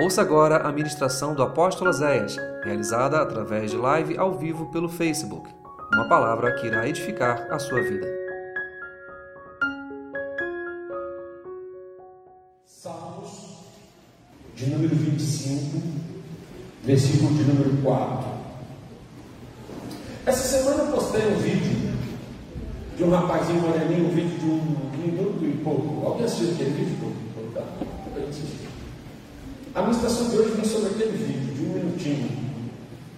Ouça agora a ministração do apóstolo Zéias, realizada através de live ao vivo pelo Facebook. Uma palavra que irá edificar a sua vida. Salmos de número 25, versículo de número 4. Essa semana eu postei um vídeo de um rapazinho moreninho, um vídeo de um minuto e pouco. Alguém assistiu aquele vídeo? A ministração de hoje vem sobre aquele vídeo, de um minutinho.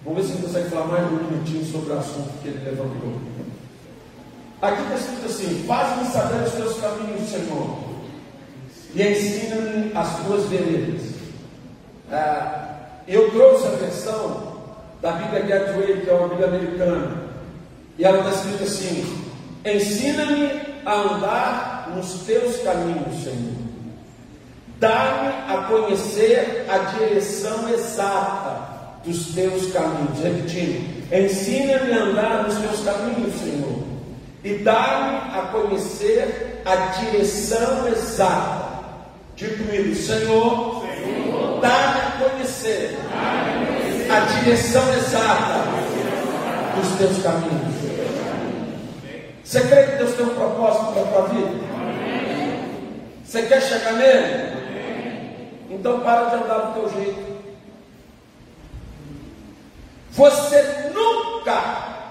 Vamos ver se consegue falar mais de um minutinho sobre o assunto que ele levantou. Aqui está escrito assim: Faz-me saber os teus caminhos, Senhor, e ensina-me as tuas veredas. Ah, eu trouxe a versão da Bíblia Gateway, que é uma Bíblia americana, e ela está escrito assim: Ensina-me a andar nos teus caminhos, Senhor. Dá-me a conhecer a direção exata dos teus caminhos. Repetindo, ensina-me a andar nos teus caminhos, Senhor. E dá-me a conhecer a direção exata. Diga comigo, Senhor, Senhor dá-me a conhecer a direção exata dos teus caminhos. Você crê que Deus tem um propósito para a tua vida? Você quer chegar nele? Então para de andar do teu jeito. Você nunca,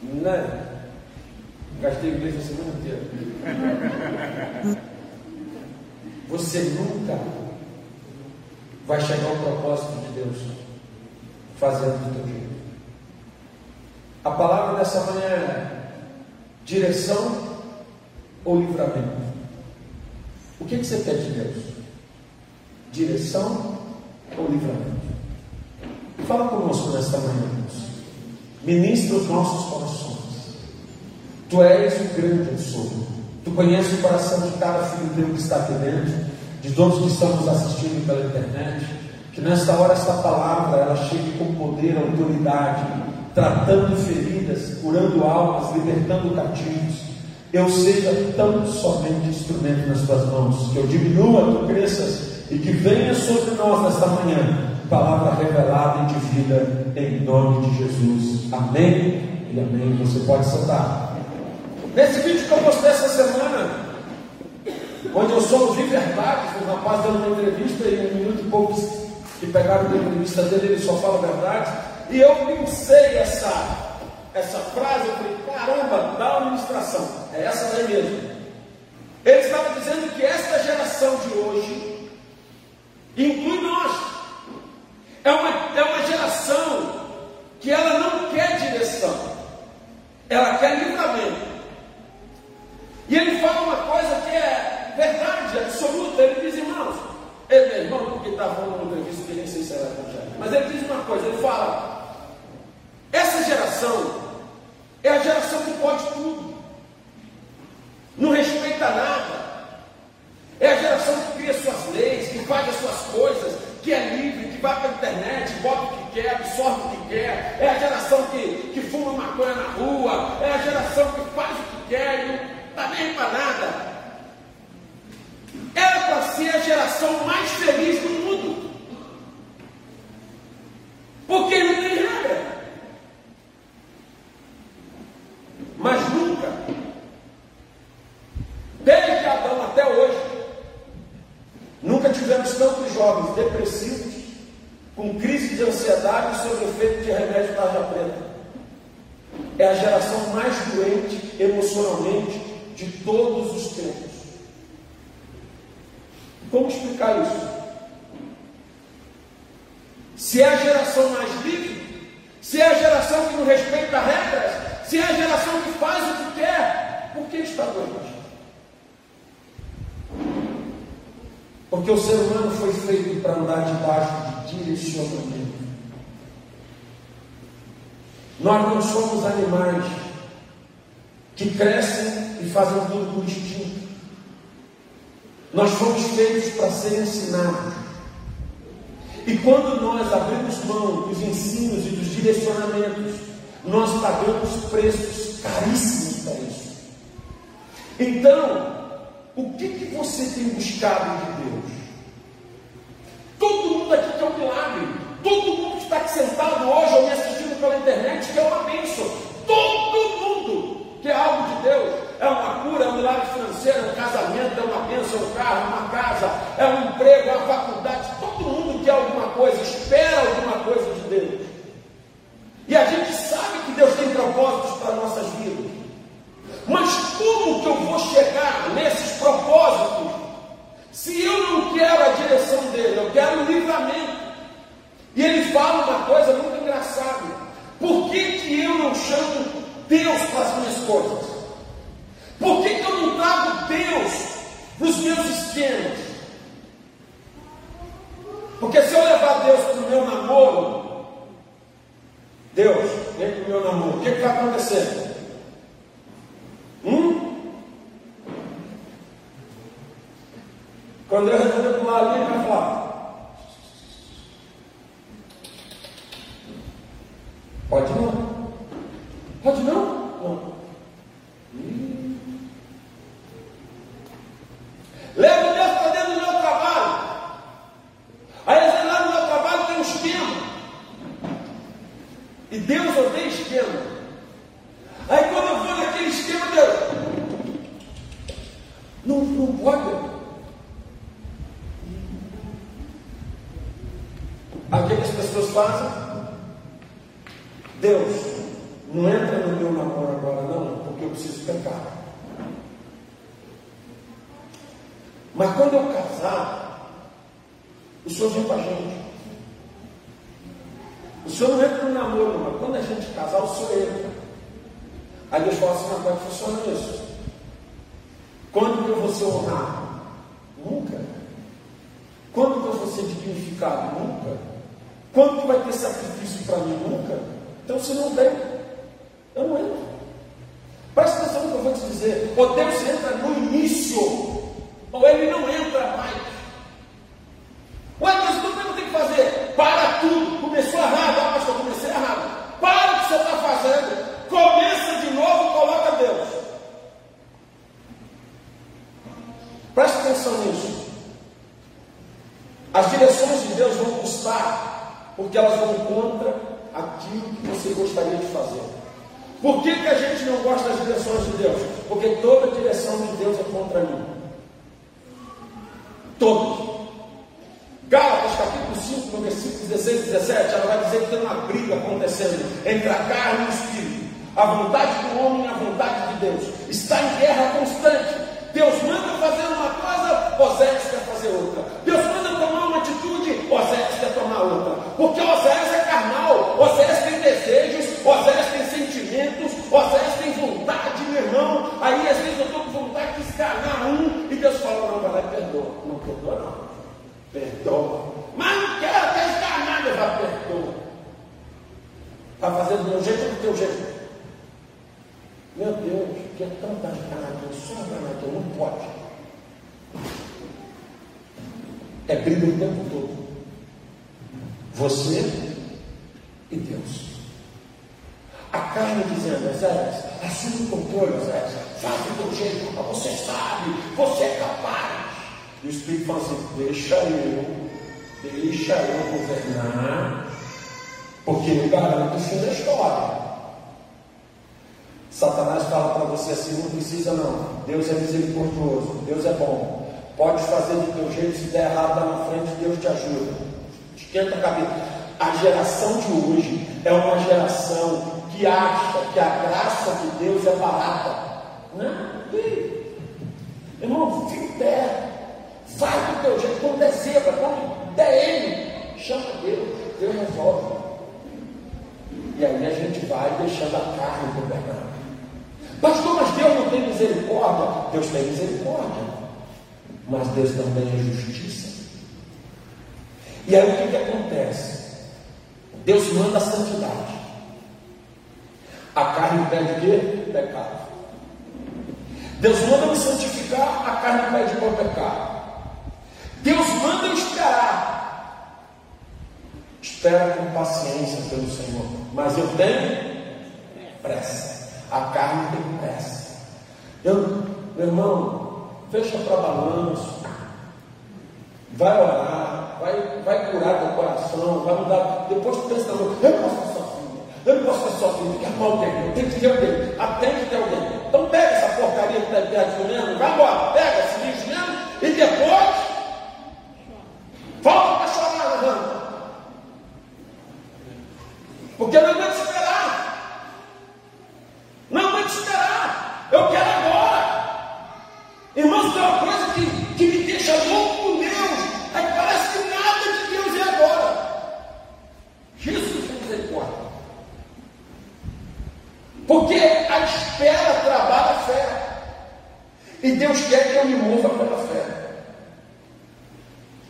né? Gastei inglês a semana inteira. Você nunca vai chegar ao propósito de Deus fazendo do teu jeito. A palavra dessa manhã é direção ou livramento. O que, que você quer de Deus? Direção ou livramento? Fala conosco nesta manhã, Deus. Ministra os nossos corações. Tu és o grande sou. Tu conheces o coração de cada filho teu que está aqui dentro, de todos que estamos assistindo pela internet. Que nesta hora esta palavra ela chegue com poder, autoridade, tratando feridas, curando almas, libertando cativos. Eu seja tão somente instrumento nas tuas mãos, que eu diminua, tu cresças e que venha sobre nós nesta manhã palavra revelada e de vida em nome de Jesus. Amém e amém. Você pode sentar. Nesse vídeo que eu postei essa semana, onde eu só ouvi verdade, um rapaz dando uma entrevista e um minuto e poucos que pegaram a entrevista dele, ele só fala verdade. E eu pensei essa, essa frase, eu falei, caramba, dá uma ministração. É essa aí mesmo. Ele estava dizendo que esta geração de hoje inclui nós. É uma, é uma geração que ela não quer direção, ela quer livramento. E ele fala uma coisa que é verdade, absoluta. Ele diz, irmãos, ele irmão, porque está falando uma entrevista que nem sei se era evangelho, mas ele diz uma coisa: ele fala, essa geração é a geração que pode tudo, não respeita nada, é a geração que cria suas leis, que faz as suas coisas, que é livre, que vai para a internet, bota o que quer, absorve o que quer. É a geração que, que fuma maconha na rua. É a geração que faz o que quer e não está nem para nada. Era para ser a geração mais feliz do mundo. Porque não tem regra. Mas nunca, desde Adão até hoje, Nunca tivemos tantos jovens depressivos, com crise de ansiedade sob efeito de remédio tarja preta. É a geração mais doente emocionalmente de todos os tempos. Como explicar isso? Se é a geração mais livre, se é a geração que não respeita regras, se é a geração que faz o que quer, por que está doente? Porque o ser humano foi feito para andar de direcionamento. Nós não somos animais que crescem e fazem tudo por instinto. Nós fomos feitos para ser ensinados. E quando nós abrimos mão dos ensinos e dos direcionamentos, nós pagamos preços caríssimos para isso. Então, o que, que você tem buscado de Deus? é um milagre. Todo mundo que está aqui sentado hoje ou me assistindo pela internet é uma bênção. Todo mundo que é algo de Deus é uma cura, é um milagre financeiro, é um casamento, é uma bênção, um carro, é uma casa, é um emprego, é uma faculdade. Todo mundo quer alguma coisa, espera alguma coisa de Deus. E a gente sabe que Deus tem propósitos para nossas vidas. Mas como que eu vou chegar nesses propósitos se eu não quero a direção dele? Eu quero o livramento. E ele fala uma coisa muito engraçada. Por que, que eu não chamo Deus para as minhas coisas? Por que, que eu não trago Deus para os meus esquemas? Porque se eu levar Deus para o meu namoro, Deus, vem para o meu namoro, o que, que vai acontecer? Hum? Quando eu resolver pular ali, ele vai falar: Pode não? Pode? Não. Leva Deus para dentro do meu trabalho. Aí lá no meu trabalho tem um esquema. E Deus odeia esquema. Aí quando eu vou naquele esquema, Deus. Não, não pode. Aí o que as pessoas fazem? Deus, não entra no meu namoro agora não, porque eu preciso pecar. Mas quando eu casar, o Senhor vem com a gente. O Senhor não entra no namoro, mas quando a gente casar, o Senhor entra. Aí Deus fala assim, mas como é que funciona isso? Quando que eu vou ser honrado? Nunca. Quando que eu vou ser dignificado? Nunca. Quando que vai ter sacrifício para mim? Nunca. Então se não tem, eu não entro. Presta atenção no que eu vou te dizer. O Deus entra no início ou ele não entra mais. Ué, mas o que eu tenho que fazer? Para tudo. Começou errado. Ah, pastor, comecei errado. Para o que você está fazendo. Começa de novo e coloca Deus. Preste atenção nisso. As direções de Deus vão custar, porque elas vão contra aquilo que você gostaria de fazer. Por que, que a gente não gosta das direções de Deus? Porque toda direção de Deus é contra mim. Todos. Gálatas capítulo 5, no versículo 16 e 17, ela vai dizer que tem uma briga acontecendo entre a carne e o espírito. A vontade do homem e a vontade de Deus. Está em guerra constante. Deus manda fazer uma coisa, Oséias quer fazer outra. Deus manda tomar uma atitude, Oséias quer tomar outra. Porque Oséias é carnal, Oséias tem desejos, Oséias tem sentimentos, Oséias tem vontade, meu irmão. Aí às vezes eu estou com vontade de escalar um e Deus fala, não, vai lá perdoa. Não perdoa não. Perdoa. Mas não quero até escalar, eu já perdoa. Está fazendo do meu jeito ou do teu jeito? Meu Deus, que é tão danado, só danado, não pode. É briga o tempo todo. Você e Deus. A carne dizendo, Zé, assume o controle, Zé, faz do teu jeito, você sabe, você é capaz. E o Espírito fala assim, deixa eu, deixa eu governar, porque eu garanto o fim da história. Satanás fala para você assim: não precisa não. Deus é misericordioso, Deus é bom. Pode fazer do teu jeito, se der errado lá na frente, Deus te ajuda. Esquenta a cabeça. A geração de hoje é uma geração que acha que a graça de Deus é barata. Né? Irmão, fica em pé. Faz do teu jeito. Quando der zebra, quando der ele, chama Deus. Deus resolve. E aí a gente vai deixando a carne governar. Pastor, mas Deus não tem misericórdia? Deus tem misericórdia. Mas Deus também é justiça. E aí o que, que acontece? Deus manda a santidade. A carne pede quê? Pecado. Deus manda me santificar, a carne pede por pecado. Deus manda eu esperar. Espera com paciência pelo Senhor. Mas eu tenho pressa. A carne tem pressa. Eu, meu irmão, fecha para balanço. Vai orar, vai, vai curar teu coração, vai mudar. Depois tu pensa, eu posso eu não posso ficar sozinho, tem que arrumar tem que ter alguém, atende ter alguém. Então pega essa porcaria que está perto mesmo, vai embora, pega esse mesmo E depois, volta para chorar, levanta. Porque não aguento esperar. Não aguento esperar. Eu quero agora. Irmãos, tem uma Porque a espera trabalha a fé. E Deus quer que eu me mova pela fé.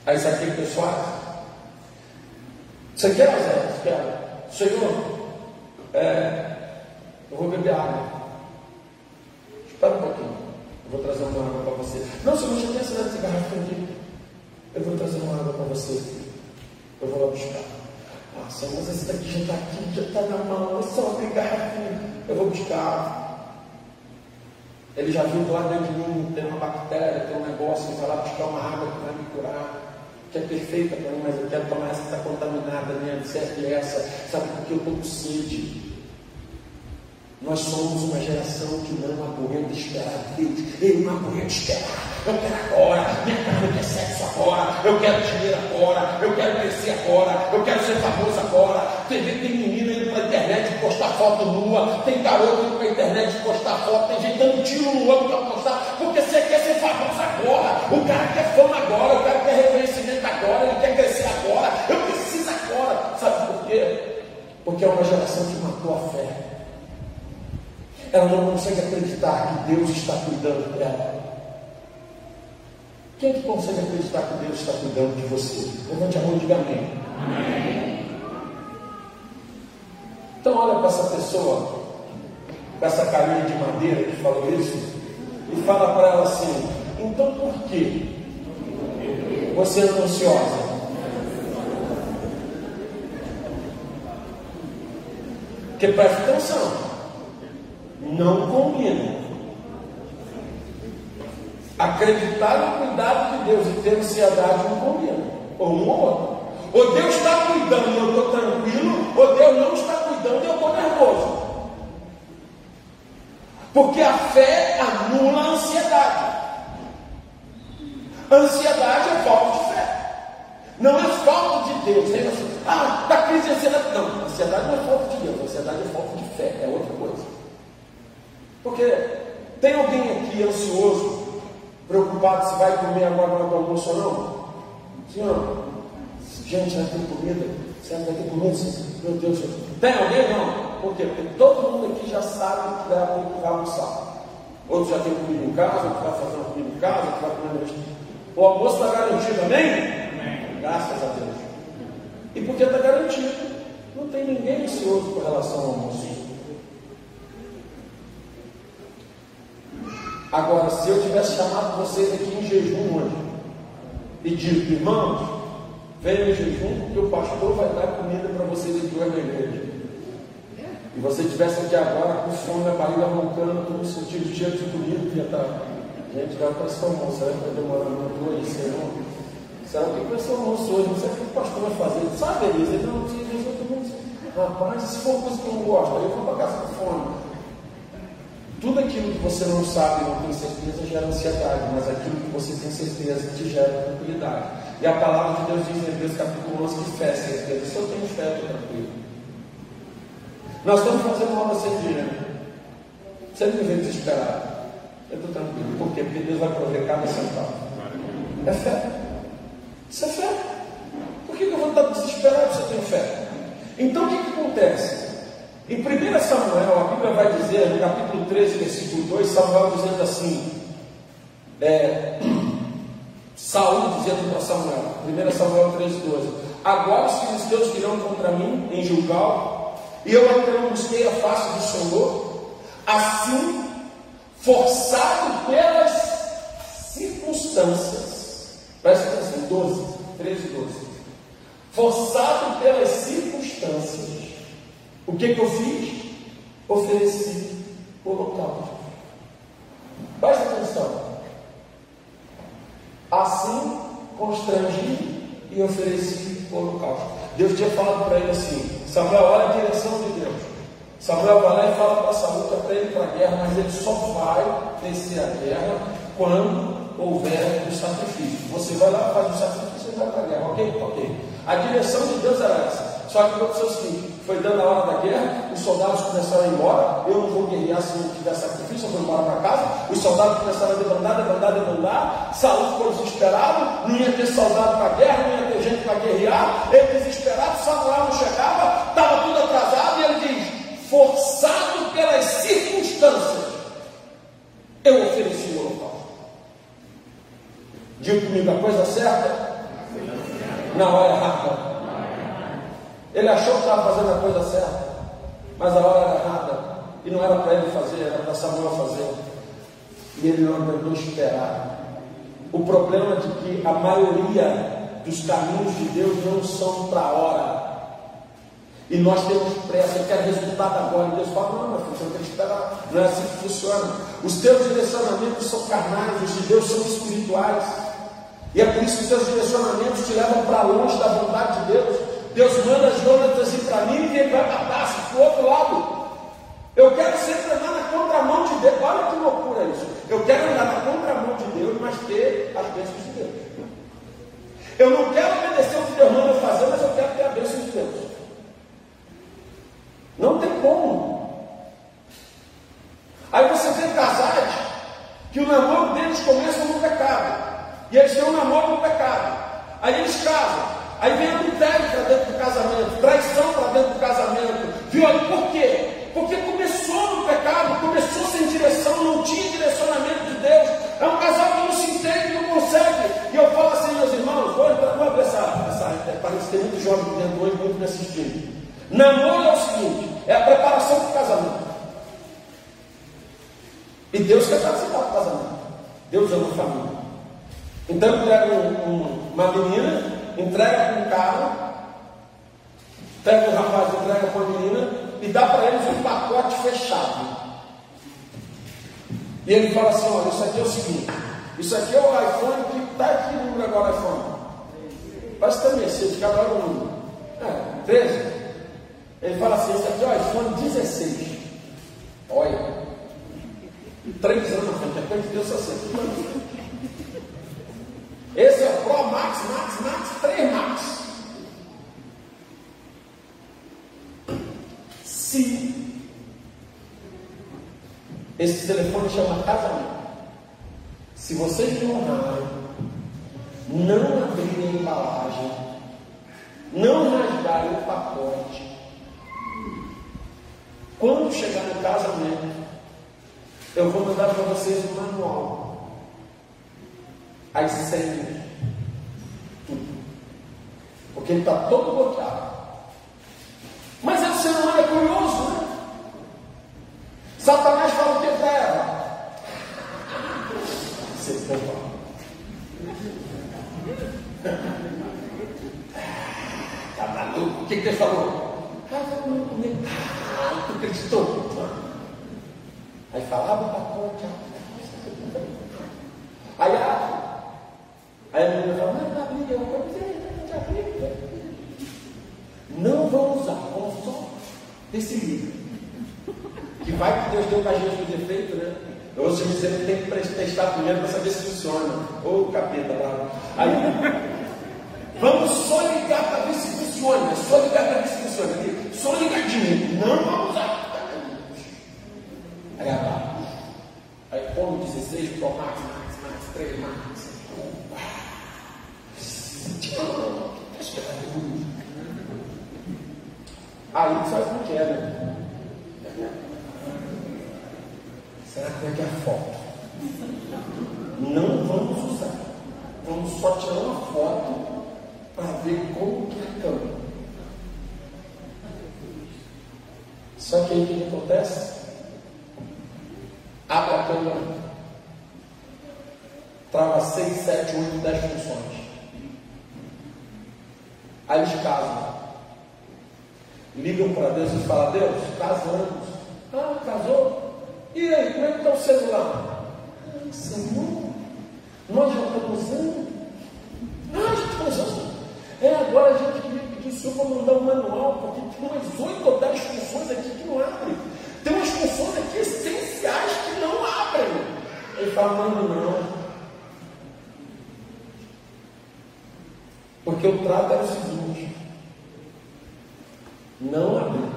Aí sabe o faz? Você quer, Zé? Espera. Senhor, é, eu vou beber água. Espera um pouquinho. Eu vou trazer uma água para você. Não, senhor, já tem essa garrafa aqui. Eu vou trazer uma água para você. Eu vou lá buscar. Ah, senhor, mas esse daqui já está aqui, já está na mão. É só uma garrafinha. Eu vou buscar. Ele já viu que lá dentro de mim tem uma bactéria, tem um negócio, ele vai lá buscar uma água que vai me curar que é perfeita para mim, mas eu quero tomar essa que está contaminada, minha certo é essa, sabe porque eu estou com sede. Nós somos uma geração que não aguenta esperar Deus. Eu não aguento esperar. Eu quero agora. Minha carne quer sexo agora. Eu quero dinheiro agora. Eu quero crescer agora. Eu quero ser famoso agora. Tem, tem menina postar foto nua. Tem garoto indo para a internet postar foto. Tem gente dando tiro no outro para postar. Porque você quer ser famoso agora. O cara quer fama agora. O cara quer reconhecimento agora. Ele quer crescer agora. Eu preciso agora. Sabe por quê? Porque é uma geração que matou a fé ela não consegue acreditar que Deus está cuidando dela. Quem é que consegue acreditar que Deus está cuidando de você? Levante a mão e diga amém. amém. Então olha para essa pessoa, com essa carinha de madeira que falou isso, e fala para ela assim, então por que você é ansiosa? Porque presta atenção não combina. Acreditar no cuidado de Deus e ter ansiedade não combina. Ou um ou outro. Ou Deus está cuidando e eu estou tranquilo, ou Deus não está cuidando e eu estou nervoso. Porque a fé anula a ansiedade. Ansiedade é falta de fé. Não é falta de Deus. Assim, ah, da crise de ansiedade. Não, ansiedade não é falta de Deus, ansiedade é falta de fé, é outra coisa. Porque tem alguém aqui ansioso, preocupado se vai comer agora do almoço ou não? Senhor, gente, vai ter comida? Será que vai ter comida? Meu Deus, tem alguém? Não. Por quê? Porque todo mundo aqui já sabe que vai, vai almoçar. Outros já tem comida em casa, outros vai fazer uma comida em casa, outros vai comer no O almoço está garantido, amém? amém? Graças a Deus. E porque está garantido, não tem ninguém ansioso com relação ao almoço. Agora, se eu tivesse chamado vocês aqui em jejum hoje e dito, irmãos, venham em jejum, porque o pastor vai dar comida para vocês aqui hoje na igreja. E você estivesse aqui agora com fome, a barriga roncando, todo sentido cheio de comida, ia estar. Tá, gente, vai para esse almoço, será que vai demorar muito hoje, Senhor? Será que vai ser almoço hoje? Não sei o que o pastor vai fazer. Sabe, Elisa? Ele não tinha Jesus, Rapaz, se for coisa que eu não gosto, aí eu vou para casa com fome. Tudo aquilo que você não sabe, não tem certeza, gera ansiedade, mas aquilo que você tem certeza te gera tranquilidade. E a palavra de Deus diz em Hebreus capítulo 11 que fé, certeza. Se eu tenho fé, estou tranquilo. Nós estamos fazendo uma aula sem dinheiro. Você não vem desesperado. Eu estou tranquilo. Por quê? Porque Deus vai prover cada centavo. É fé. Isso é fé. Por que eu vou estar desesperado se eu tenho fé? Então o que, que acontece? Em 1 Samuel, a Bíblia vai dizer, no capítulo 13, versículo 2, Samuel dizendo assim, é, Saúl dizendo para Samuel, 1 Samuel 13, 12, agora os filisteus virão contra mim em Gilgal, e eu ainda não busquei a face do Senhor, assim, forçado pelas circunstâncias, presta atenção, 12, 13, 12, forçado pelas circunstâncias, o que, que eu fiz? Ofereci holocausto. Presta atenção. Assim constrangi e ofereci o holocausto. Deus tinha falado para ele assim: Samuel, olha a direção de Deus. Samuel vai lá e fala para Samuel que é para ele para a guerra, mas ele só vai descer a guerra quando houver o sacrifício. Você vai lá, faz o sacrifício e vai para a guerra, ok? Ok. A direção de Deus era essa. Só que aconteceu o seguinte: foi dando a hora da guerra, os soldados começaram a ir embora. Eu não vou guerrear se não tiver sacrifício, eu vou embora para casa. Os soldados começaram a demandar, demandar, demandar. Saúl ficou desesperado, não ia ter soldado para a guerra, não ia ter gente para guerrear. Ele desesperado, Samuel não chegava, estava tudo atrasado, e ele diz: forçado pelas circunstâncias, eu ofereci o holocausto. Diga comigo a coisa certa, na hora errada. Ele achou que estava fazendo a coisa certa, mas a hora era errada. E não era para ele fazer, era para Samuel fazer. E ele aguentou esperar. O problema é de que a maioria dos caminhos de Deus não são para a hora. E nós temos pressa, eu quero resultado agora. E Deus fala, não, meu filho, você tem que esperar. Não é assim que funciona. Os teus direcionamentos são carnais, os de Deus são espirituais. E é por isso que os teus direcionamentos te levam para longe da vontade de Deus. Deus manda Jonas assim para mim e ele vai para o outro lado. Eu quero sempre andar na contramão de Deus. Olha que loucura isso. Eu quero andar na contramão de Deus, mas ter as bênçãos de Deus. Eu não quero obedecer o que Deus manda fazer, mas eu quero ter a bênção de Deus. Não tem como. Aí você vê casais que o namoro deles começa no pecado. E eles têm um namoro no pecado. Aí eles casam. Aí vem adultério para dentro do casamento, traição para dentro do casamento, violência. Por quê? Porque começou no pecado, começou sem direção, não tinha direcionamento de Deus. É um casal que não se entende, não consegue. E eu falo assim, meus irmãos, vou, vou abrir essa, essa, parece que tem muito jovem dentro hoje, muito me assistindo. Namoro é o seguinte, é a preparação para o casamento. E Deus quer participar do casamento. Deus ama a família. Então eu pego um, um, uma menina entrega para um cara, pega um rapaz, entrega para uma menina e dá para eles um pacote fechado. E ele fala assim: olha, isso aqui é o seguinte, isso aqui é o iPhone que está aqui no número agora iPhone. Parece também, se de cada um. É, 13. Ele fala assim: esse aqui é o iPhone 16. Olha, três anos na frente, depois de Deus assim. Esse é o Pro Max, Max, Max, 3 Max. Se esse telefone chama casamento, se vocês não honrarem, não abrirem a embalagem, não rasgarem o pacote, quando chegar no casamento, eu vou mandar para vocês um manual as senhas, tudo. Porque ele está todo bloqueado. Mas o ser humano é curioso, né? Satanás fala o que para ela? Você. Está maluco? O que, que ele falou? Ah, tu acreditou? Aí falava para pacote. Aí a Aí a menina fala, mas está briga, eu vou dizer, já briga. Não vamos usar, vamos só esse livro. Que vai que Deus deu para a gente o defeito, né? Ou se você tem que testar primeiro para saber se funciona. Ou capeta lá. Aí, vamos só ligar para ver se funciona. Só ligar para ver se funciona. Só ligadinho. Não vamos usar. Aí abaixo. Aí como 16, Pro Max, Max, Max, 3 Max. Aí tu sabe como que é, né? Será que é que é a foto? Não vamos usar. Vamos só tirar uma foto para ver como que é a câmera. Só que aí o que acontece? Abre a câmera. Trava 6, 7, 8, 10 funções. Aí eles casam. Ligam para Deus e falam, Deus, casamos. Ah, casou? E aí, como é que está o celular? Ah, Senhor, nós já estamos usando. Ah, já estamos usando. É, agora a gente queria pedir o Senhor para mandar um manual, porque tem umas oito ou dez funções aqui que não abrem consulta aqui essenciais que não abrem. Ele fala, mano, não. Porque o trato era o seguinte: não abrir.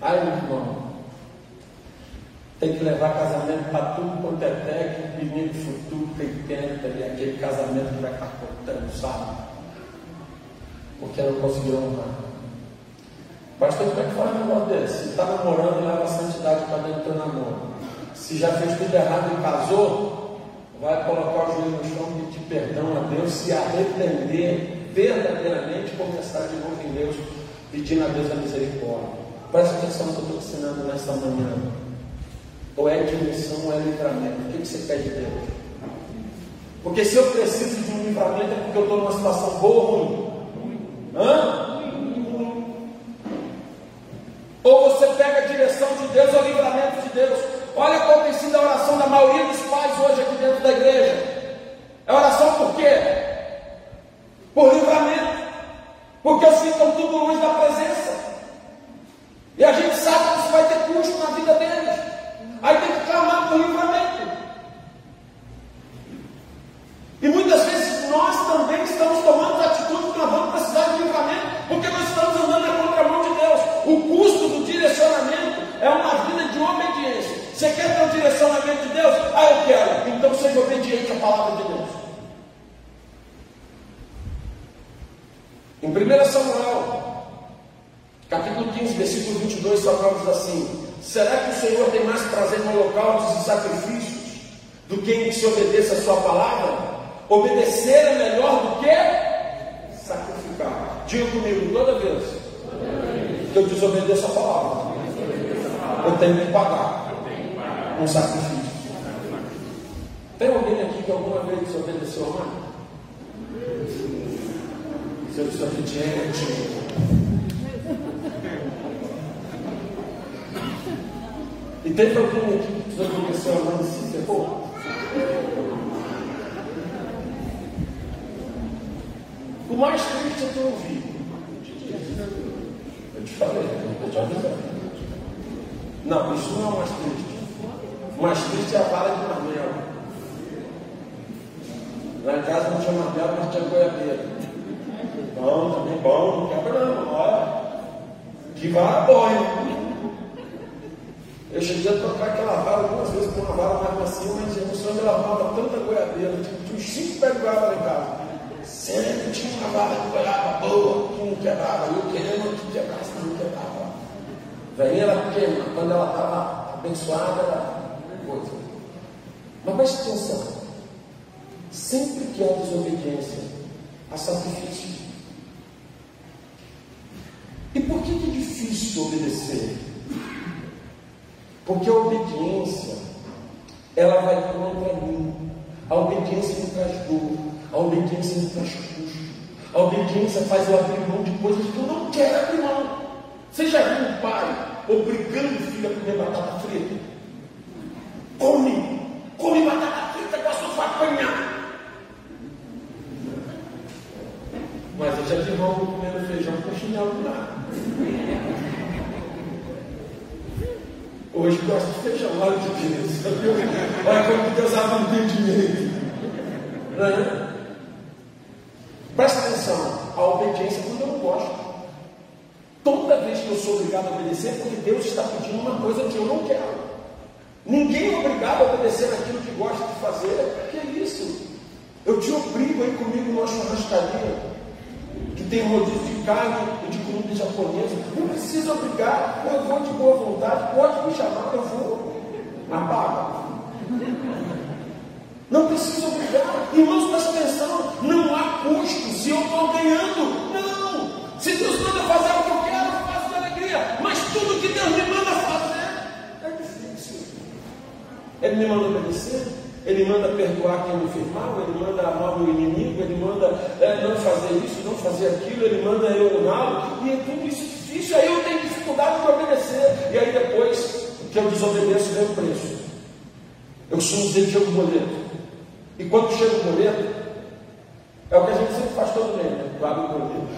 Ai, meu irmão, tem que levar casamento para tudo quanto é técnico, menino futuro tem tenta, tá e aquele casamento que vai estar contando, sabe? Porque não conseguiu honrar. Pastor, como é que faz um negócio desse? Se está namorando, leva a santidade para dentro do namoro. Se já fez tudo errado e casou, vai colocar o joelho no chão e pedir perdão a Deus, se arrepender verdadeiramente, começar de novo em Deus, pedindo a Deus a misericórdia. Presta atenção no que eu estou ensinando nessa manhã. Ou é dimensão ou é livramento. O que você pede de Deus? Porque se eu preciso de um livramento é porque eu estou numa situação boa ou ruim? Hã? Ou você pega a direção de Deus ou o livramento de Deus. Olha qual tem sido a oração da maioria dos pais hoje aqui dentro da igreja. É oração por quê? Por livramento. Porque os filhos estão tudo longe da presença. E a gente sabe que isso vai ter custo na vida deles. Aí tem que clamar por livramento. E muitas vezes nós também estamos tomando atitude que nós vamos precisar de livramento, porque nós estamos andando na contramão de Deus. O custo do direcionamento é uma vida de obediência. Você quer ter o direcionamento de Deus? Ah, eu quero. Então seja obediente à palavra de Deus. Em 1 Samuel, capítulo 15, versículo 22, Samuel diz assim: Será que o Senhor tem mais prazer no holocaustos e sacrifícios do que em que se obedeça a sua palavra? Obedecer é melhor do que sacrificar. Diga comigo toda vez que eu desobedeço a palavra, eu tenho que pagar um sacrifício. Tem alguém aqui que alguma vez desobedeceu a mãe? Seu desobediente. E teve alguém aqui que desobedeceu a mãe e se ferrou? O mais triste é que eu ouvi. Eu te falei, eu te avisei. Não, isso não é o mais triste. O mais triste é a vara de marmelo. Lá em casa não tinha marmelo, mas tinha goiabeira. Bom, bom, não quebra não. Que vara hein? Eu cheguei a trocar aquela vara algumas vezes por uma vara mais macia, mas a emoção me lavava tanta goiabeira, tinha uns cinco pés de goiaba lá em casa. Sempre tinha uma vara de goiaba boa, que não quebrava, eu querendo que quebrasse, não quebrava. Vem ela queima, quando ela estava abençoada, era coisa. Mas preste atenção, sempre que há desobediência, há sacrifício. E por que é difícil obedecer? Porque a obediência, ela vai contra mim. A obediência me traz dor. A obediência me traz custo. A obediência faz eu abrir mão de coisas que eu não quero abrir mão. Você já viu um pai obrigando o filho a comer batata frita? Come! Come batata frita com a sua apanhar. Mas eu já vi irmão comendo feijão com chinelo do lado. Hoje gosto de feijão, olha de Deus. Olha como Deus abre um entendimento. Né? Presta atenção, a obediência quando eu não gosto. Toda vez que eu sou obrigado a obedecer, é porque Deus está pedindo uma coisa que eu não quero. Ninguém é obrigado a obedecer aquilo que gosta de fazer. Que é isso? Eu te obrigo aí comigo numa churrascaria tem carne e de comida japonesa. Não precisa obrigar, eu vou de boa vontade, pode me chamar, eu vou. Apaga. Não precisa obrigar. Irmãos, presta atenção, não há custo se eu estou ganhando. Não! Se Deus manda fazer o que eu quero, eu faço com alegria. Mas tudo que Deus me manda fazer é difícil. Ele me manda obedecer, ele manda perdoar quem me firmava, ele manda amar o inimigo, ele manda é, não fazer isso, não fazer aquilo, ele manda eu honrá-lo, e é tudo isso difícil, aí eu tenho dificuldade de obedecer, e aí depois que eu desobedeço, vem o preço. Eu sou um Zé o boleto. E quando chega o boleto, é o que a gente sempre faz todo mês, né? Abre o boleto.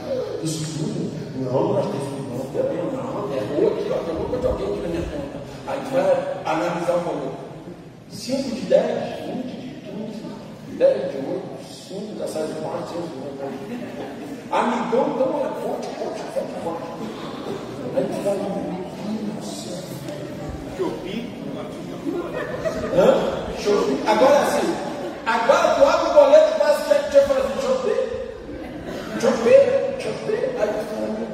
Tudo? Não, mas tem isso não, tem não, errou aqui, tem alguma coisa de alguém aqui na minha conta. Aí tu vai analisar o boleto. 5 de 10, 20 de 15, 10 de 8, Sim, já sai de parte. Amigão, então é forte, forte, forte, forte. Aí tu vai. Chopi. Hã? Chopi. Agora sim. Agora tu abre o boleto e faz o que tinha falado. Chopi. Chopi. Chopi. Aí tu fala, meu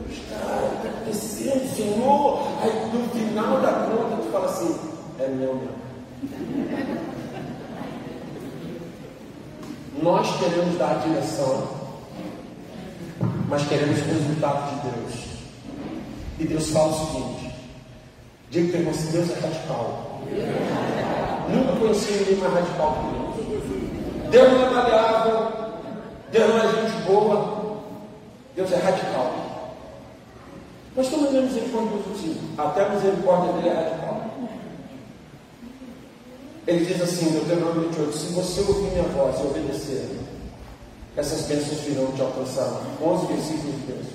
Deus, cara, o que está acontecendo, Senhor? Aí no final da conta tu fala assim, é meu mesmo. Nós queremos dar a direção, mas queremos o resultado de Deus. E Deus fala o seguinte: diga que você, Deus é radical. Nunca conheci ninguém mais radical que Deus. Deus não é maleável, Deus não é gente boa, Deus é radical. Nós estamos vendo misericórdia de Deus, até a misericórdia dele é radical. Ele diz assim, Deuteronômio 28, se você ouvir minha voz e obedecer, essas bênçãos virão te alcançar. 11 versículos de Deus.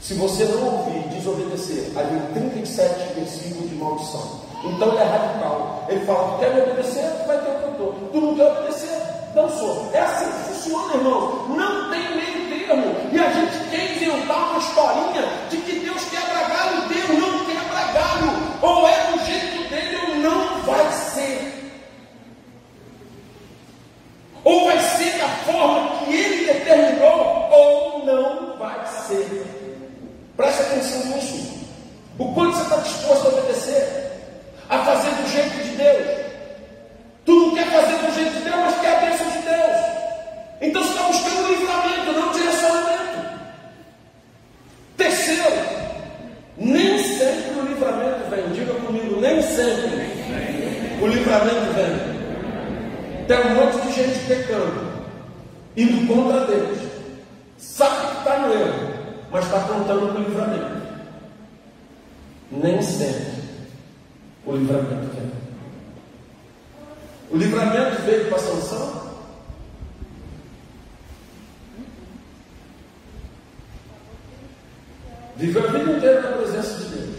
Se você não ouvir e desobedecer, vem 37 versículos de maldição. Então ele é radical. Ele fala: Tu quer me obedecer? Tu vai ter o estou. Tu não quer obedecer? Não sou. É assim que funciona, irmão. Não tem meio termo. E a gente quer inventar uma historinha de que Deus quebra galho. Deus não quebra galho. Ou é do jeito dele ou não vai ser. Ou vai ser da forma que ele determinou, ou não vai ser. Preste atenção nisso. O quanto você está disposto a obedecer, a fazer do jeito de Deus. Tu não quer fazer do jeito de Deus, mas quer a bênção de Deus. Então você está buscando livramento, não direcionamento. Terceiro, nem sempre o livramento vem. Diga comigo, nem sempre o livramento vem. Tem um monte de gente pecando, indo contra Deus. Sabe que está no erro, mas está contando com o livramento. Nem sempre o livramento vem. O livramento veio para sanção. Viveu a vida inteira na presença de Deus.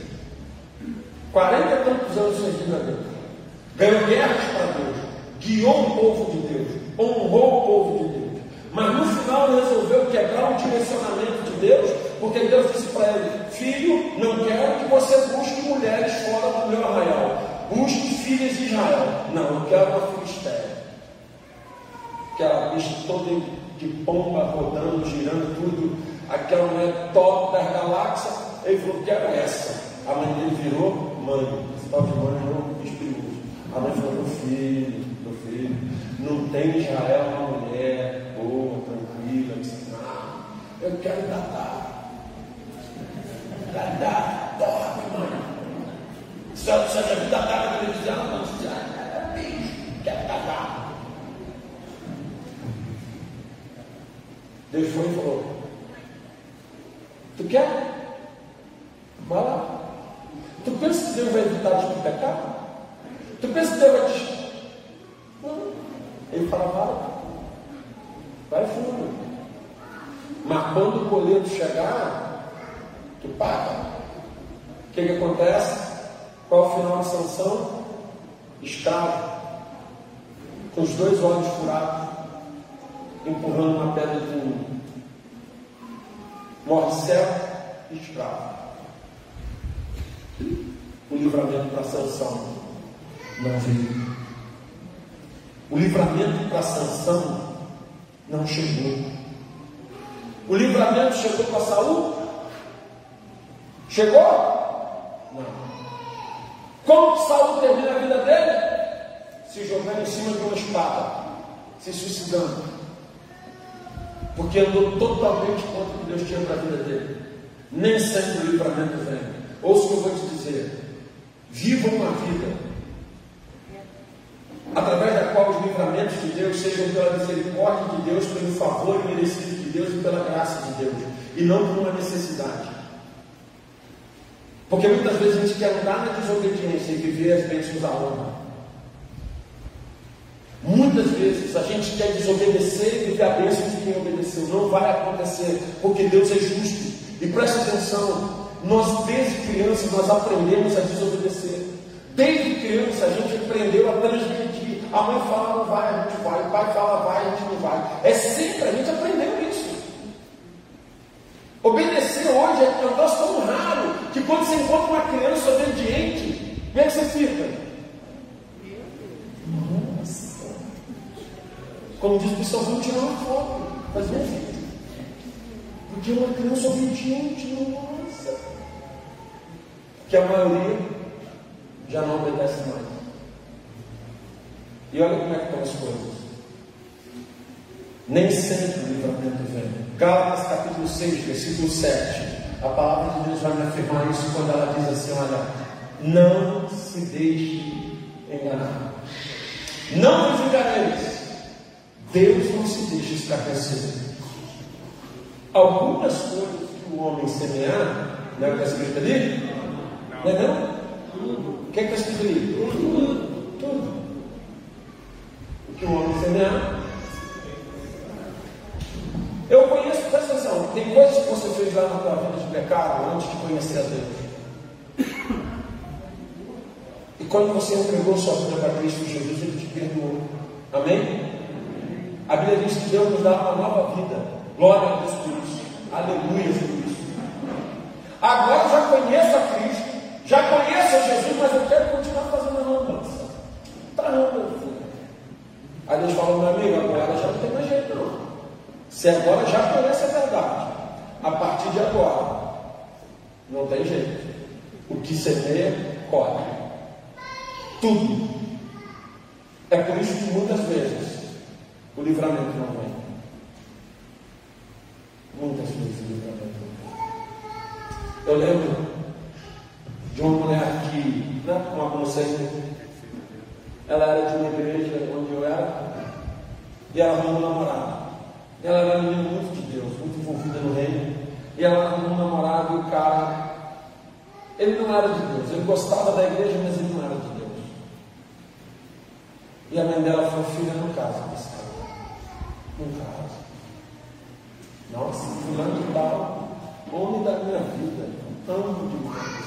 40 e tantos anos servindo a Deus. Ganhou guerras para Deus. Guiou o povo de Deus. Honrou o povo de Deus. Mas no final resolveu quebrar o direcionamento de Deus, porque Deus disse para ele: Filho, não quero que você busque mulheres fora do meu arraial. Busque filhas de Israel. Não, eu quero uma filisteia. Aquela bicha toda de pomba rodando, girando tudo. Aquela mulher top das galáxias. Ele falou: Quero essa. A mãe dele virou mãe. Esse tal de mãe é um espírito. A mãe falou: filho, filho, não tem em Israel uma mulher boa, tranquila, que disse, não, eu quero Dadá. Dadá, top, mãe. Se a já viu Dadá na televisão, não, já é bicho, quero Dadá. Deus foi e falou: Tu quer? Vai lá. Tu pensa que Deus vai evitar de pecar? Tu pensa que Deus vai te. Ele fala, vai. Vai fundo. Mas quando o boleto chegar, tu paga. O que, que acontece? Qual o final da sanção? Escravo. Com os dois olhos furados, empurrando uma pedra de um. Morre cego e escravo o livramento para a sanção não veio. O livramento para a sanção não chegou. O livramento chegou para Saul? Chegou? Não. Como que Saul termina a vida dele? Se jogando em cima de uma espada, se suicidando. Porque andou totalmente contra o que Deus tinha para a vida dele. Nem sempre o livramento vem. Ouça o que eu vou te dizer. Viva uma vida através da qual os livramentos de Deus sejam pela misericórdia de Deus, pelo favor merecido de Deus e pela graça de Deus, e não por uma necessidade. Porque muitas vezes a gente quer andar na desobediência e viver as bênçãos da honra. Muitas vezes a gente quer desobedecer e viver a bênção de quem obedeceu. Não vai acontecer, porque Deus é justo. E preste atenção, nós, desde criança, nós aprendemos a desobedecer. Desde criança, a gente aprendeu a transmitir. A mãe fala, não vai, a gente vai. O pai fala, vai, a gente É sempre, a gente aprendeu isso. Obedecer hoje é um negócio tão raro que quando você encontra uma criança obediente, como é que você fica? Nossa! Como diz o pessoal, vamos tirar uma foto, fazer um vídeo. Porque uma criança obediente, nossa! Que a maioria já não obedece mais. E olha como é que estão as coisas. Nem sempre o livramento vem. Gálatas capítulo 6, versículo 7. A palavra de Deus vai me afirmar isso quando ela diz assim: olha, não se deixe enganar. Não vos enganeis. Deus não se deixa escarnecer. Algumas coisas que o homem semear, não é o que está escrito ali? Não é não? O que é que está escrito ali? Tudo. Tudo. Que o homem semear, eu conheço, presta atenção, tem coisas que você fez lá na tua vida de pecado antes de conhecer a Deus. E quando você entregou sua vida para Cristo Jesus, Ele te perdoou. Amém? A Bíblia diz que Deus nos dá uma nova vida. Glória a Deus por isso. Aleluia por isso. Agora já conheço a Cristo, já conheço a Jesus, mas eu quero continuar fazendo a mudança. Está não, Aí Deus falou, meu amigo, agora já não tem mais jeito não. Você agora já conhece a verdade. A partir de agora, não tem jeito. O que você vê, corre. Tudo. É por isso que muitas vezes o livramento não vem. Muitas vezes o livramento não vem. Eu lembro de uma mulher que, né, uma moça ela era de uma igreja e ela arrumou um namorado. Ela era uma menina muito de Deus, muito envolvida no reino. E ela arrumou um namorado e o cara, ele não era de Deus, ele gostava da igreja, mas ele não era de Deus. E a mãe dela falou, filha, não casa com esse cara. Não casa. Nossa, fulano de tal, homem da minha vida, amo demais.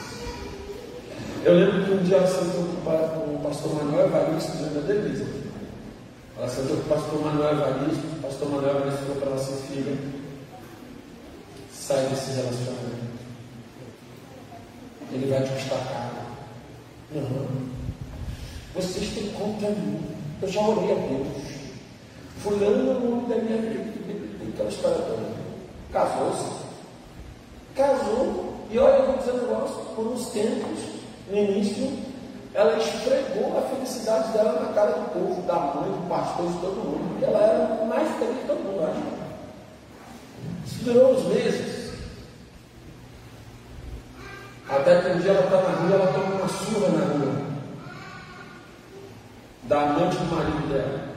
Eu lembro que um dia ela sentou com o pastor Manuel Evaristo, dentro da Delícia. Sentou com o pastor Manuel Evaristo, pastor Manuel Evaristo falou para assim, filha, sai desse relacionamento. Ele vai te custar caro. Uhum. Vocês têm conta mim. Eu já orei a Deus. Fulano é o nome da minha vida. Aquela história toda. Casou-se. Casou. E olha, eu vou dizer um negócio. Por uns tempos, no início, ela esfregou a felicidade dela na cara do povo, da mãe, do pastor, de todo mundo, porque ela era mais feliz que todo mundo, acho. Isso durou uns meses. Até que um dia ela está na rua, ela toma uma surra na rua. Da amante do marido dela.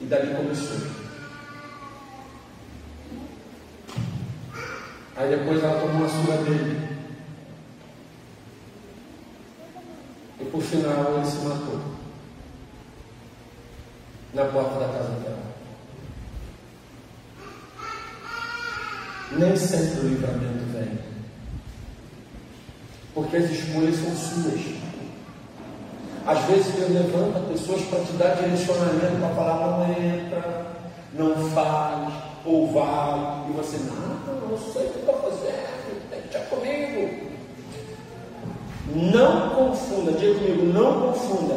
E dali começou. Aí depois ela tomou uma surra dele. E por final ele se matou. Na porta da casa dela. Nem sempre o livramento vem. Porque as escolhas são suas. Às vezes Deus levanta pessoas para te dar direcionamento para falar, não entra, não faz, ou vai, e você, não, não sei o que estou fazendo, tem que comigo. Não confunda, diga comigo, não confunda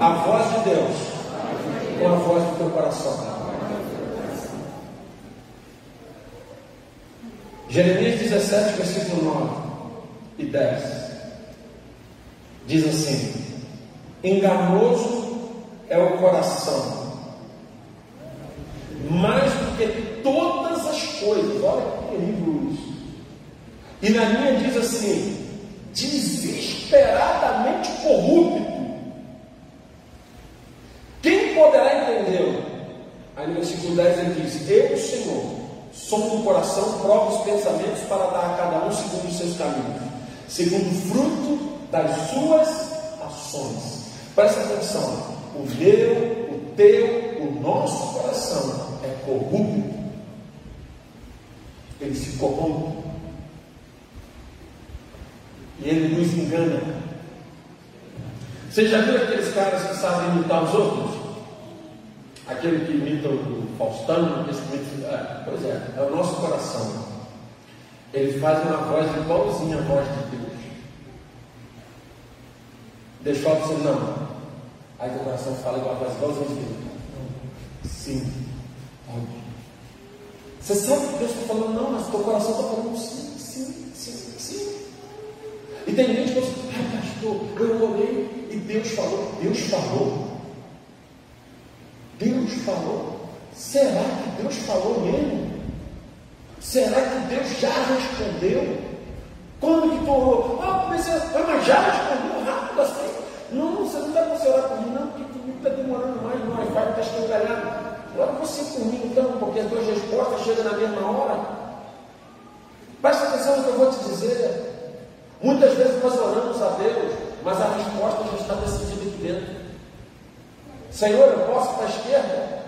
a voz de Deus com a voz do teu coração. Jeremias 17, versículo 9 e 10 diz assim: Enganoso é o coração, mais do que todas as coisas, olha que terrível isso. E na minha diz assim: desesperadamente corrupto. Quem poderá entendê-lo? Aí no versículo 10 ele diz: Eu, Senhor, sou um coração, provo os pensamentos para dar a cada um segundo os seus caminhos, segundo o fruto das suas ações. Presta atenção: o meu, o teu, o nosso coração é corrupto. Ele se corrompe e ele nos engana. Você já viu aqueles caras que sabem imitar os outros? Aquele que imita o Faustão, esse que é, pois é, é o nosso coração. Ele faz uma voz igualzinha à voz de Deus. Deixa eu falar não. Aí o coração fala igual a voz igualzinha de Deus. Sim, pode. Você sabe que Deus está falando não, mas o teu coração está falando sim, sim, sim, sim. E tem gente que fala assim, ah, pastor, eu orei e Deus falou. Deus falou. Deus falou. Será que Deus falou mesmo? Será que Deus já respondeu? Quando que tu orou? Ah, comecei a. Mas já respondeu rápido assim? Não, você não para você orar por não, porque comigo está demorando mais, não, vai está escangalhado. Ora você mim então, porque as duas respostas chegam na mesma hora. Presta atenção no que eu vou te dizer. Muitas vezes nós oramos a Deus, mas a resposta já está decidida aqui dentro. Senhor, eu posso para a esquerda?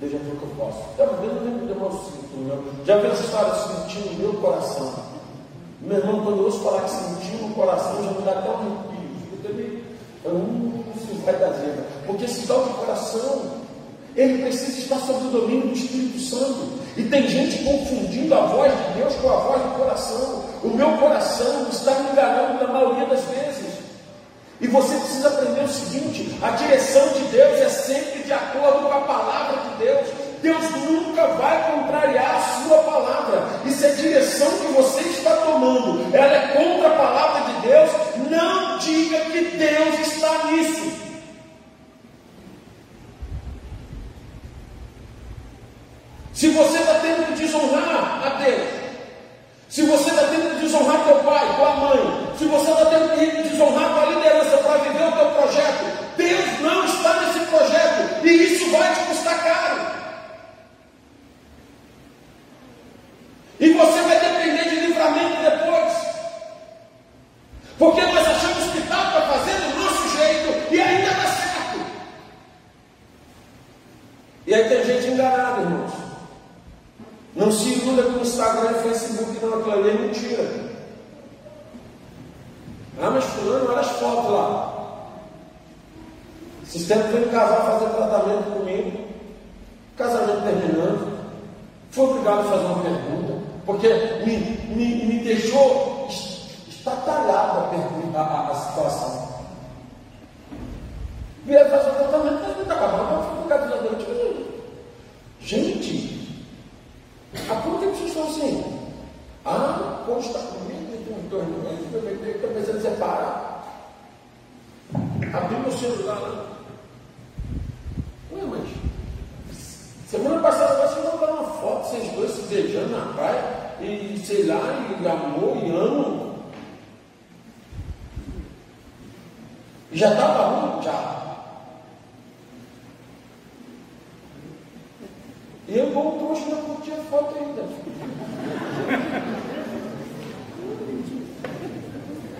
Deus já falou que eu posso. Já viu, não lembro do sinto, Já essa história de sentir no meu coração? Meu irmão, quando eu ouço falar que sentiu no coração, já me dá até um arrepio. Eu não isso vai da vida. Porque esse tal de coração, ele precisa estar sob o domínio do Espírito Santo. E tem gente confundindo a voz de Deus com a voz do coração. O meu coração está me enganando na maioria das vezes. E você precisa aprender o seguinte: a direção de Deus é sempre de acordo com a palavra de Deus. Deus nunca vai contrariar a sua palavra. E se a direção que você está tomando ela é contra a palavra de Deus, não diga que Deus está nisso. Se você está tendo que desonrar a Deus, se você está tendo que desonrar teu pai, tua mãe, se você está tendo que desonrar tua liderança para viver o teu projeto, Deus não está nesse projeto e isso vai te custar caro. E você vai depender de livramento depois. Porque nós achamos que dá para fazer do nosso jeito e ainda dá certo. E aí tem gente enganada, irmãos. Não se iluda com Instagram e Facebook, não, aquilo ali é mentira. Ah, mas fulano, olha as fotos lá. Esses tempos veio um casal fazer tratamento comigo, casamento terminando. Fui obrigado a fazer uma pergunta porque me, me, me deixou estatalhada a, a, a situação fazer o tratamento, mas não está acabando, vai ficar durante Gente, há quanto tempo vocês estão assim? Ah, quando está comigo, tem um torno, eu estou pensando em separar. Abri meu celular lá. Ué, mas semana passada você mandou uma foto, vocês dois se beijando na praia e sei lá, e amor e amo. Já estava ruim? Já. E eu, bom trouxa, não curti a foto ainda.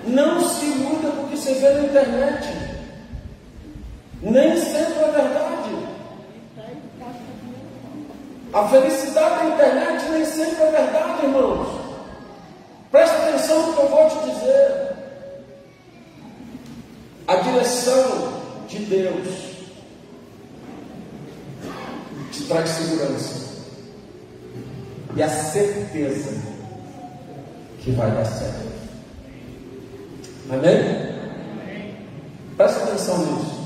Não se muda porque você vê na internet. Nem sempre é verdade. A felicidade da internet nem sempre é verdade, irmãos. Presta atenção no que eu vou te dizer. A direção de Deus te traz segurança e a certeza que vai dar certo. Amém? Presta atenção nisso.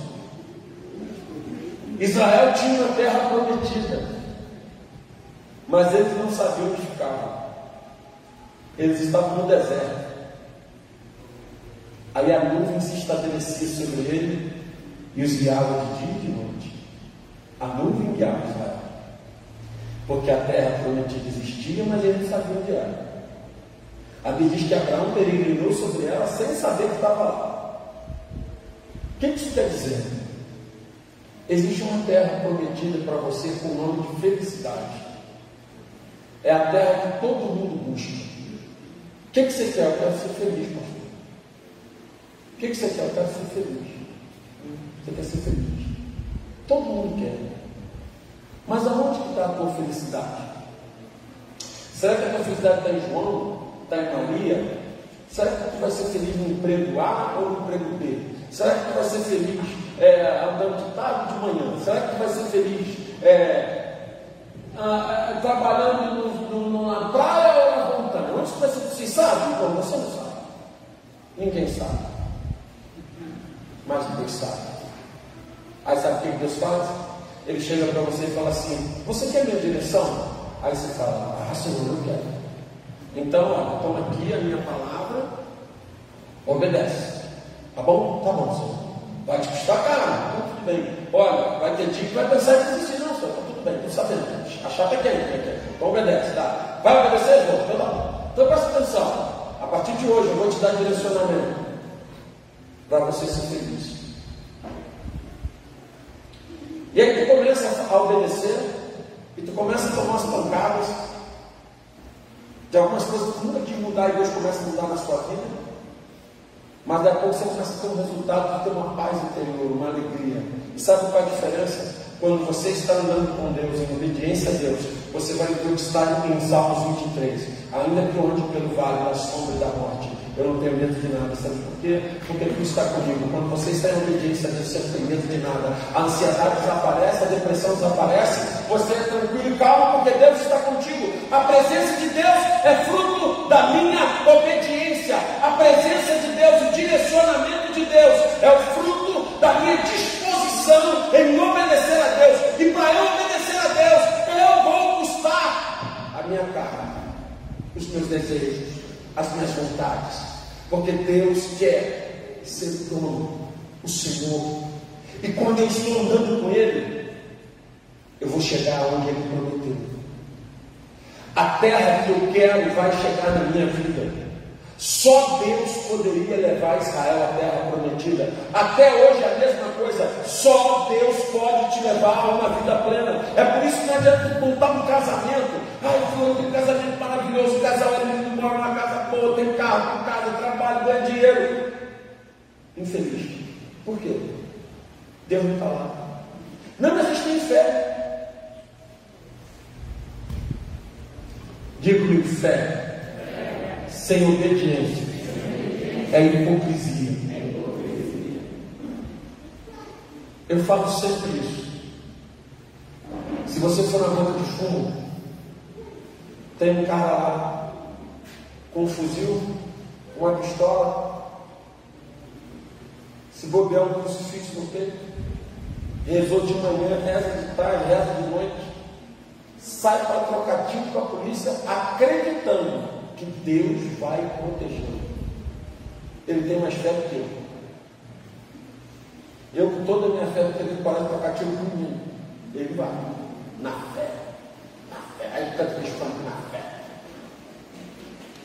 Israel tinha uma terra prometida. Mas eles não sabiam onde ficavam. Eles estavam no deserto. Aí a nuvem se estabelecia sobre ele e os guiava de dia e de noite. A nuvem guiava Israel. Porque a terra prometida existia, mas eles não sabiam onde era. A Bíblia diz que Abraão peregrinou sobre ela sem saber que estava lá. O que isso quer dizer? Existe uma terra prometida para você com o nome de felicidade. É a terra que todo mundo busca. O que, que você quer? Eu quero ser feliz, pastor. O que, que você quer? Eu quero ser feliz. Você quer ser feliz. Todo mundo quer. Mas aonde que está a tua felicidade? Será que a tua felicidade está em João? Está em Maria? Será que tu vai ser feliz no emprego A ou no emprego B? Será que tu vai ser feliz é, andando de tarde ou de manhã? Será que tu vai ser feliz é, a, a, trabalhando no, no, na praia ou na montanha? Onde tu vai ser feliz? Sabe? Não, você não sabe. Ninguém sabe. Mas Deus sabe. Aí sabe o que Deus faz? Ele chega para você e fala assim: Você quer minha direção? Aí você fala: Ah, Senhor, eu quero. Então, toma aqui a minha palavra, obedece. Tá bom? Tá bom, Senhor. Vai te custar caro, então tudo bem. Olha, vai ter dia que vai pensar em desistir, não, Senhor. Tá tudo bem, estou sabendo. A chapa é quente, é. Então obedece, tá? Vai obedecer, irmão? Então tá bom. Então presta atenção. A partir de hoje eu vou te dar direcionamento para você ser feliz. E aí tu começa a obedecer e tu começa a tomar as pancadas tem algumas coisas que nunca quis mudar e Deus começa a mudar na sua vida. Mas daqui a pouco você começa a ter um resultado de ter uma paz interior, uma alegria. E sabe qual é a diferença? Quando você está andando com Deus, em obediência a Deus, você vai conquistar em Salmos 23. Ainda que eu ande pelo vale da sombra e da morte, eu não tenho medo de nada, sabe por quê? Porque tu está comigo. Quando você está em obediência a Deus, você não tem medo de nada. A ansiedade desaparece, a depressão desaparece. Você é tranquilo e calmo, porque Deus está contigo. A presença de Deus é fruto da minha obediência. A presença de Deus, o direcionamento de Deus é o fruto da minha disposição em obedecer a Deus. E para eu obedecer a Deus, eu vou custar a minha carne, os meus desejos as minhas vontades, porque Deus quer ser dono, o Senhor. E quando eu estou andando com Ele, eu vou chegar onde Ele prometeu. A terra que eu quero vai chegar na minha vida. Só Deus poderia levar Israel à terra prometida. Até hoje é a mesma coisa. Só Deus pode te levar a uma vida plena. É por isso que não adianta montar um casamento. Ai, fulano tem um casamento maravilhoso. O casal é lindo, mora numa casa boa, tem carro, tem casa, trabalho, ganha dinheiro. Infeliz. Por quê? Deus não está lá. Não, mas a gente tem fé. Digo-lhe fé sem obediência é hipocrisia. Eu falo sempre isso. Se você for na boca de fundo, tem um cara lá com um fuzil, uma pistola, se bobear um crucifixo no peito, rezou de manhã, reza de tarde, reza de noite, sai para trocar tiro com a polícia, acreditando que Deus vai protegê-lo. Ele tem mais fé do que eu. Eu, com toda a minha fé, não tenho coragem para trocar tiro. Ele vai. Na fé. Na fé. Aí fica cristão na fé.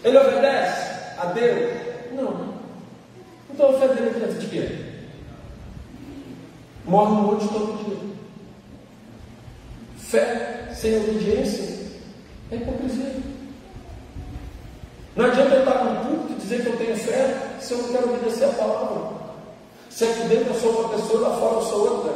Ele obedece a Deus? Não. Então a fé dele é de quê? Morre no monte todo dia. Fé sem obediência é hipocrisia. Não adianta eu estar no culto e dizer que eu tenho fé se eu não quero obedecer a palavra. Se aqui dentro eu sou uma pessoa, lá fora eu sou outra.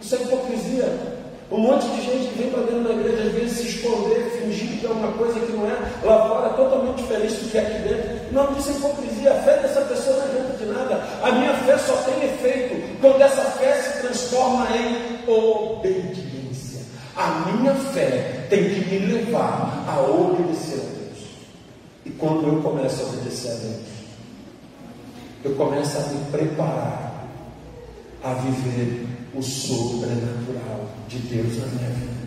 Isso é hipocrisia. Um monte de gente vem para dentro da igreja, às vezes se esconder, fingir que é uma coisa que não é, lá fora é totalmente diferente do que é aqui dentro. Não, isso é hipocrisia. A fé dessa pessoa não adianta de nada. A minha fé só tem efeito quando essa fé se transforma em obediência. A minha fé tem que me levar a obedecer. E quando eu começo a obedecer a Deus, eu começo a me preparar a viver o sobrenatural de Deus na minha vida.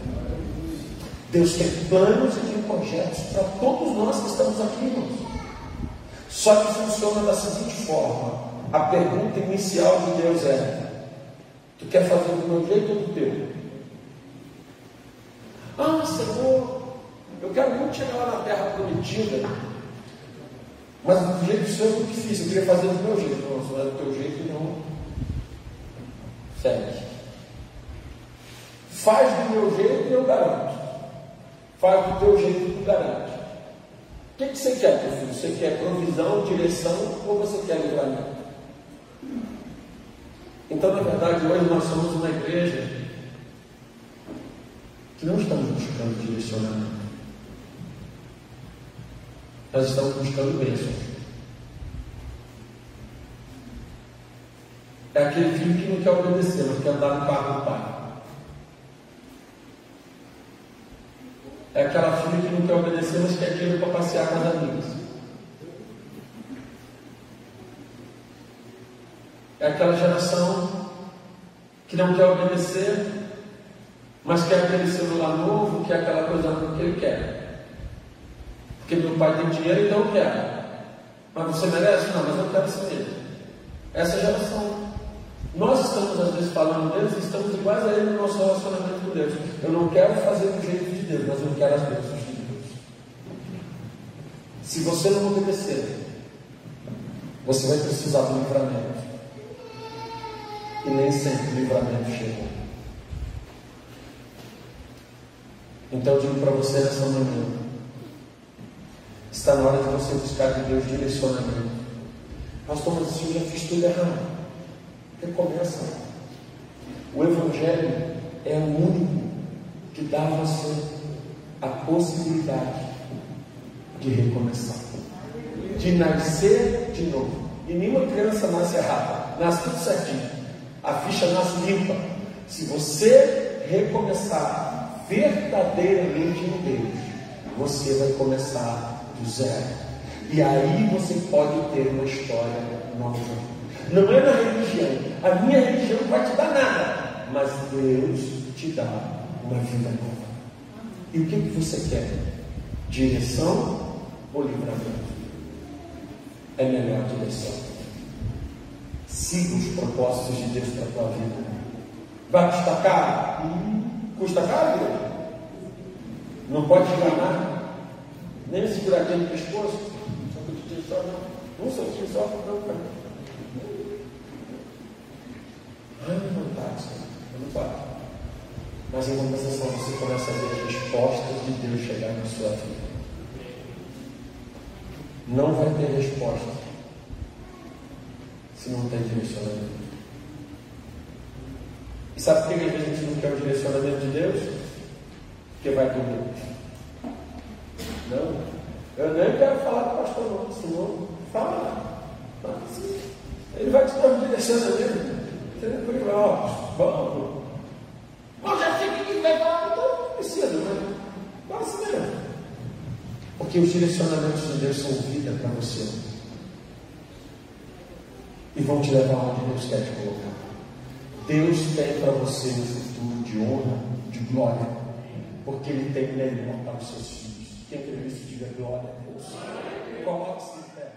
Deus tem planos e tem projetos para todos nós que estamos aqui, irmãos. Só que funciona da seguinte forma: a pergunta inicial de Deus é: Tu quer fazer do meu jeito ou do teu? Ah, Senhor, eu quero muito chegar lá na terra prometida. Mas do jeito seu é muito difícil. Eu queria fazer do meu jeito. Não, se não é do teu jeito, não. Segue. Faz do meu jeito e eu garanto. Faz do teu jeito e eu garanto. O que, que você quer, meu filho? Você quer provisão, direção ou você quer livramento? Então, na verdade, hoje nós somos uma igreja que não estamos buscando direcionamento. Nós estamos buscando bênçãos. É aquele filho que não quer obedecer, mas quer andar no carro do pai. É aquela filha que não quer obedecer, mas quer dinheiro para passear com as amigas. É aquela geração que não quer obedecer, mas quer aquele celular novo, quer aquela coisa que ele quer. Porque meu pai tem dinheiro, então eu quero. Mas você merece? Não, mas eu quero ser mesmo. Essa geração. Nós estamos, às vezes, falando deles e estamos iguais a ele no nosso relacionamento com Deus. Eu não quero fazer do jeito de Deus, mas eu quero as bênçãos de Deus. Se você não obedecer, você vai precisar do livramento. E nem sempre o livramento chega. Então eu digo para você nessa manhã: está na hora de você buscar de Deus direcionamento. Pastor, mas eu já fiz tudo errado. Recomeça. O Evangelho é o único que dá a você a possibilidade de recomeçar, de nascer de novo. E nenhuma criança nasce errada, nasce tudo certinho. A ficha nasce limpa. Se você recomeçar verdadeiramente em Deus, você vai começar zero. E aí você pode ter uma história nova. Não é na religião. A minha religião não vai te dar nada. Mas Deus te dá uma vida nova. E o que, que você quer? Direção ou livramento? É melhor direção. Siga os propósitos de Deus para a tua vida. Vai custar caro? Hum, custa caro, Deus? Não pode enganar, nem segurar aquele pescoço. Só que tu tem só não. Um só só não, cara. Ai, vontade, eu não paro. Mas em compensação você começa a ver as respostas de Deus chegar na sua vida. Não vai ter resposta se não tem direcionamento. E sabe por que a gente não quer o direcionamento de Deus? Porque vai. Não. Eu nem quero falar com o pastor não, senão fala. Ele vai te direcionamento. Ele vai, ó, vamos. Mas já sei que vai falar, não precisa, né? Passa mesmo. Porque os direcionamentos de Deus são vida para você. E vão te levar onde Deus quer te colocar. Deus tem para você um futuro de honra, de glória. Porque Ele tem melhor para os seus filhos. Quem crê nisso, diga glória a Deus. Coloque-se em pé.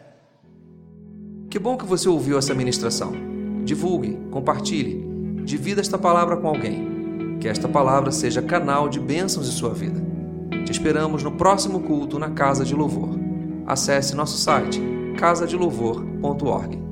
Que bom que você ouviu essa ministração. Divulgue, compartilhe, divida esta palavra com alguém. Que esta palavra seja canal de bênçãos em sua vida. Te esperamos no próximo culto na Casa de Louvor. Acesse nosso site casadelouvor.org.